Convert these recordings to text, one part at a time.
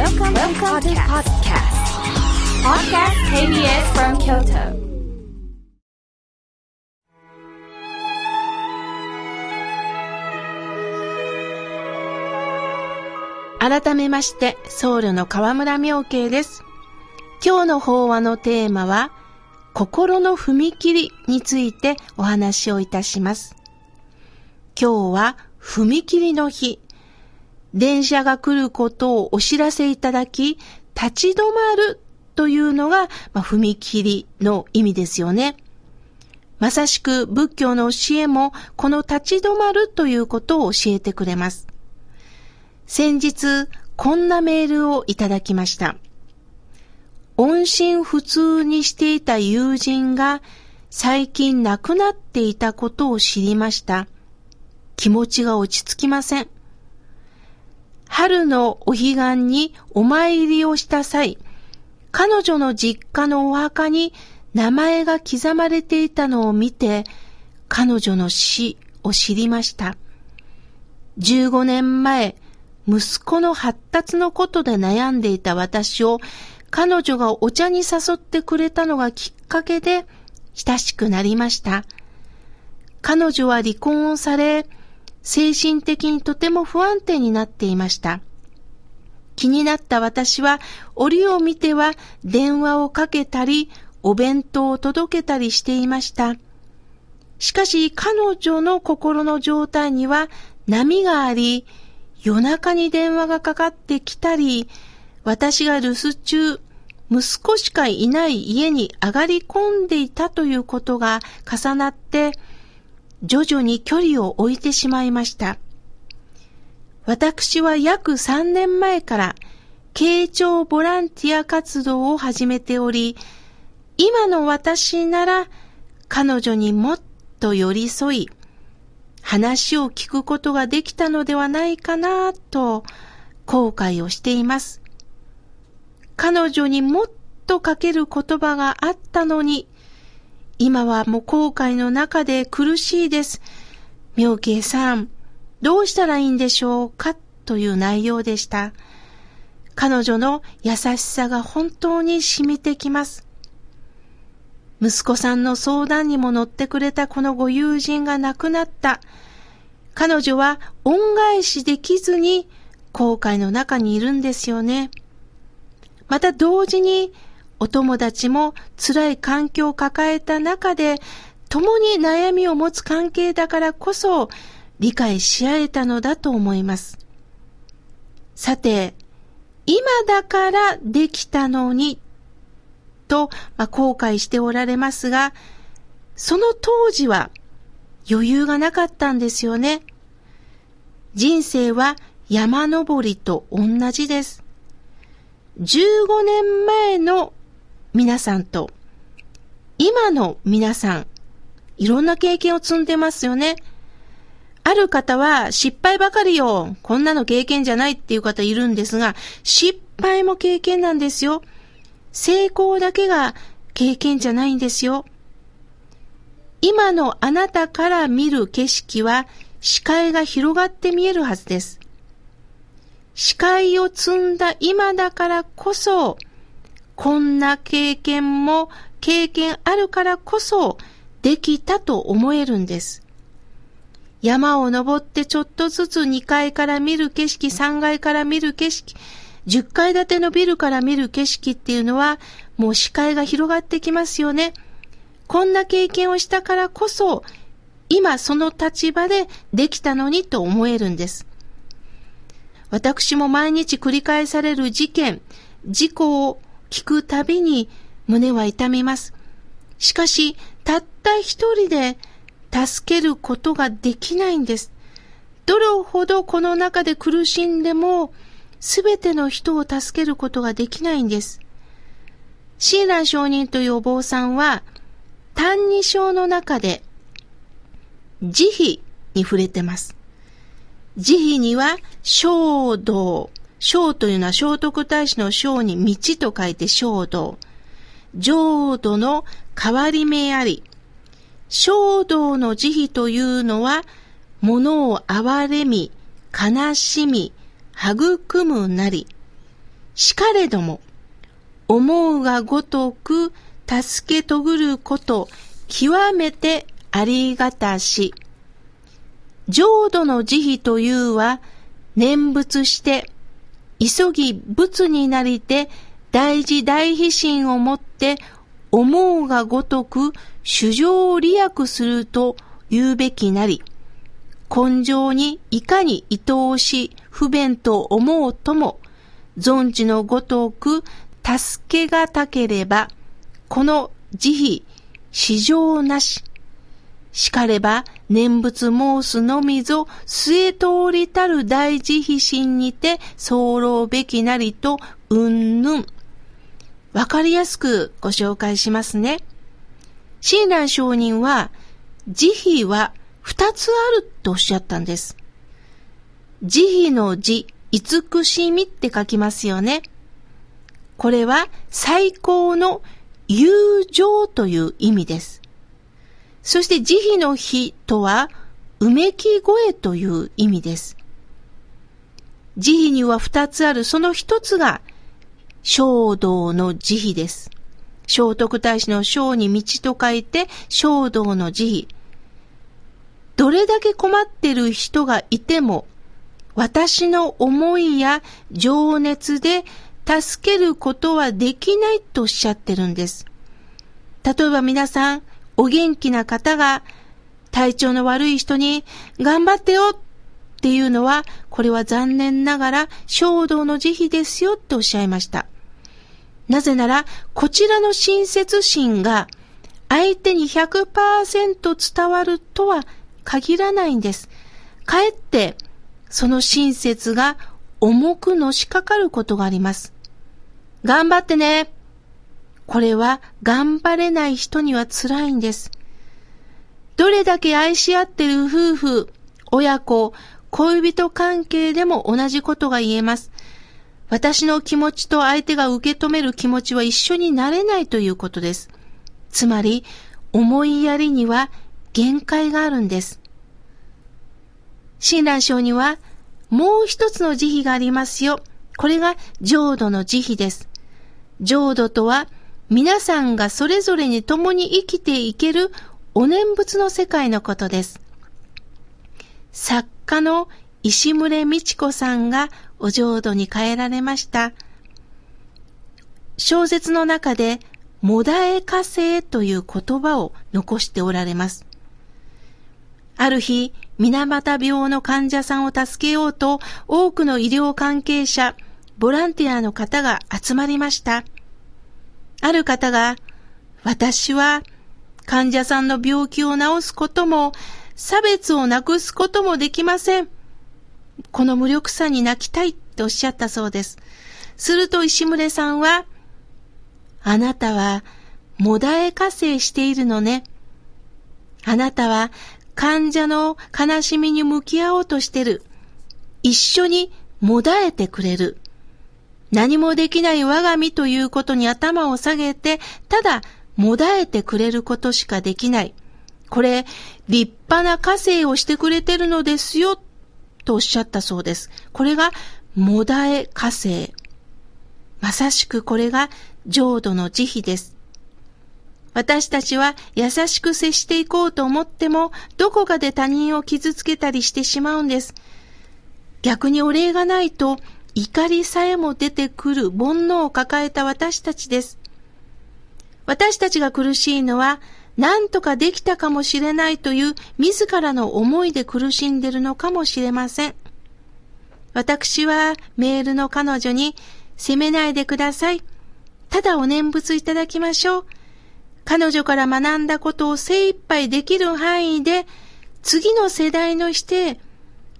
Welcome, Welcome to podcast. Podcast KBS from Kyoto. 改めまして、僧侶の河村明慶です。今日の法話のテーマは、心の踏切についてお話をいたします。今日は踏切の日。電車が来ることをお知らせいただき、立ち止まるというのが、まあ、踏切の意味ですよね。まさしく仏教の教えもこの立ち止まるということを教えてくれます。先日、こんなメールをいただきました。音信不通にしていた友人が最近亡くなっていたことを知りました。気持ちが落ち着きません。春のお彼岸にお参りをした際、彼女の実家のお墓に名前が刻まれていたのを見て、彼女の死を知りました。15年前、息子の発達のことで悩んでいた私を彼女がお茶に誘ってくれたのがきっかけで親しくなりました。彼女は離婚をされ、精神的にとても不安定になっていました。気になった私は折を見ては電話をかけたり、お弁当を届けたりしていました。しかし彼女の心の状態には波があり、夜中に電話がかかってきたり、私が留守中、息子しかいない家に上がり込んでいたということが重なって、徐々に距離を置いてしまいました。私は約3年前から、慶長ボランティア活動を始めており、今の私なら彼女にもっと寄り添い、話を聞くことができたのではないかなと後悔をしています。彼女にもっとかける言葉があったのに、今はもう後悔の中で苦しいです。妙慶さん、どうしたらいいんでしょうか？という内容でした。彼女の優しさが本当に染みてきます。息子さんの相談にも乗ってくれたこのご友人が亡くなった。彼女は恩返しできずに後悔の中にいるんですよね。また同時にお友達も辛い環境を抱えた中で共に悩みを持つ関係だからこそ理解し合えたのだと思います。さて、今だからできたのにと、まあ、後悔しておられますが、その当時は余裕がなかったんですよね。人生は山登りと同じです。15年前の皆さんと今の皆さん、いろんな経験を積んでますよね。ある方は失敗ばかりよ。こんなの経験じゃないっていう方いるんですが、失敗も経験なんですよ。成功だけが経験じゃないんですよ。今のあなたから見る景色は視界が広がって見えるはずです。視界を積んだ今だからこそ、こんな経験も経験あるからこそできたと思えるんです。山を登ってちょっとずつ2階から見る景色、3階から見る景色、10階建てのビルから見る景色っていうのはもう視界が広がってきますよね。こんな経験をしたからこそ今その立場でできたのにと思えるんです。私も毎日繰り返される事件、事故を聞くたびに胸は痛みます。しかし、たった一人で助けることができないんです。どれほどこの中で苦しんでも、すべての人を助けることができないんです。親鸞上人というお坊さんは、歎異抄の中で、慈悲に触れてます。慈悲には、衝動。衝というのは聖徳太子の章に道と書いて衝動。浄土の変わり目あり。衝動の慈悲というのは、物を憐れみ、悲しみ、育むなり。しかれども、思うがごとく助けとぐること、極めてありがたし。浄土の慈悲というは、念仏して、急ぎ仏になりて、大事大悲心をもって、思うがごとく主情を利益すると言うべきなり、根性にいかに愛おし不便と思うとも、存知のごとく助けがたければ、この慈悲、市場なし。しかれば、念仏申すのみぞ、末通りたる大慈悲心にて、候べきなりと、うんぬん。わかりやすくご紹介しますね。親鸞上人は、慈悲は二つあるとおっしゃったんです。慈悲の慈、慈しみって書きますよね。これは最高の友情という意味です。そして慈悲の日とは、うめき声という意味です。慈悲には二つある、その一つが、衝動の慈悲です。聖徳太子の章に道と書いて、衝動の慈悲。どれだけ困ってる人がいても、私の思いや情熱で助けることはできないとおっしゃってるんです。例えば皆さん、お元気な方が体調の悪い人に頑張ってよっていうのは、これは残念ながら衝動の慈悲ですよっておっしゃいました。なぜなら、こちらの親切心が相手に100%伝わるとは限らないんです。かえって、その親切が重くのしかかることがあります。頑張ってね。これは頑張れない人には辛いんです。どれだけ愛し合ってる夫婦、親子、恋人関係でも同じことが言えます。私の気持ちと相手が受け止める気持ちは一緒になれないということです。つまり、思いやりには限界があるんです。親鸞章には、もう一つの慈悲がありますよ。これが浄土の慈悲です。浄土とは、皆さんがそれぞれに共に生きていけるお念仏の世界のことです。作家の石村美智子さんがお浄土に変えられました。小説の中で、もだえ火星という言葉を残しておられます。ある日、水俣病の患者さんを助けようと、多くの医療関係者、ボランティアの方が集まりました。ある方が、私は患者さんの病気を治すことも、差別をなくすこともできません。この無力さに泣きたいっておっしゃったそうです。すると石村さんは、あなたは、もだえ火星しているのね。あなたは、患者の悲しみに向き合おうとしてる。一緒にもだえてくれる。何もできない我が身ということに頭を下げて、ただ、もだえてくれることしかできない。これ、立派な火星をしてくれてるのですよ、とおっしゃったそうです。これが、もだえ火星。まさしくこれが浄土の慈悲です。私たちは優しく接していこうと思っても、どこかで他人を傷つけたりしてしまうんです。逆にお礼がないと、怒りさえも出てくる煩悩を抱えた私たちです。私たちが苦しいのは、何とかできたかもしれないという自らの思いで苦しんでるのかもしれません。私はメールの彼女に責めないでください。ただお念仏いただきましょう。彼女から学んだことを精一杯できる範囲で次の世代のして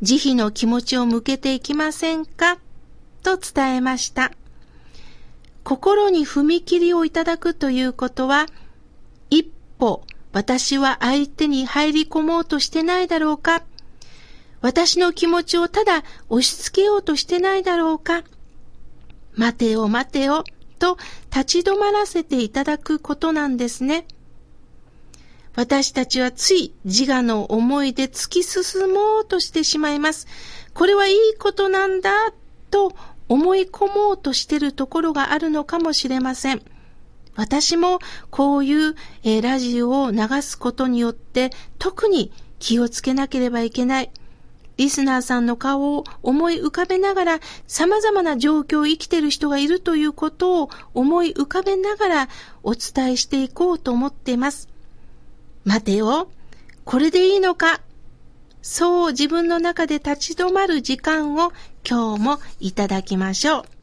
慈悲の気持ちを向けていきませんか？と伝えました。心に踏み切りをいただくということは一歩私は相手に入り込もうとしてないだろうか私の気持ちをただ押し付けようとしてないだろうか待てよ待てよと立ち止まらせていただくことなんですね。私たちはつい自我の思いで突き進もうとしてしまいます。これはいいことなんだと思い込もうとしてるところがあるのかもしれません。私もこういう、えー、ラジオを流すことによって特に気をつけなければいけない。リスナーさんの顔を思い浮かべながら様々な状況を生きている人がいるということを思い浮かべながらお伝えしていこうと思っています。待てよ。これでいいのかそう自分の中で立ち止まる時間を今日もいただきましょう。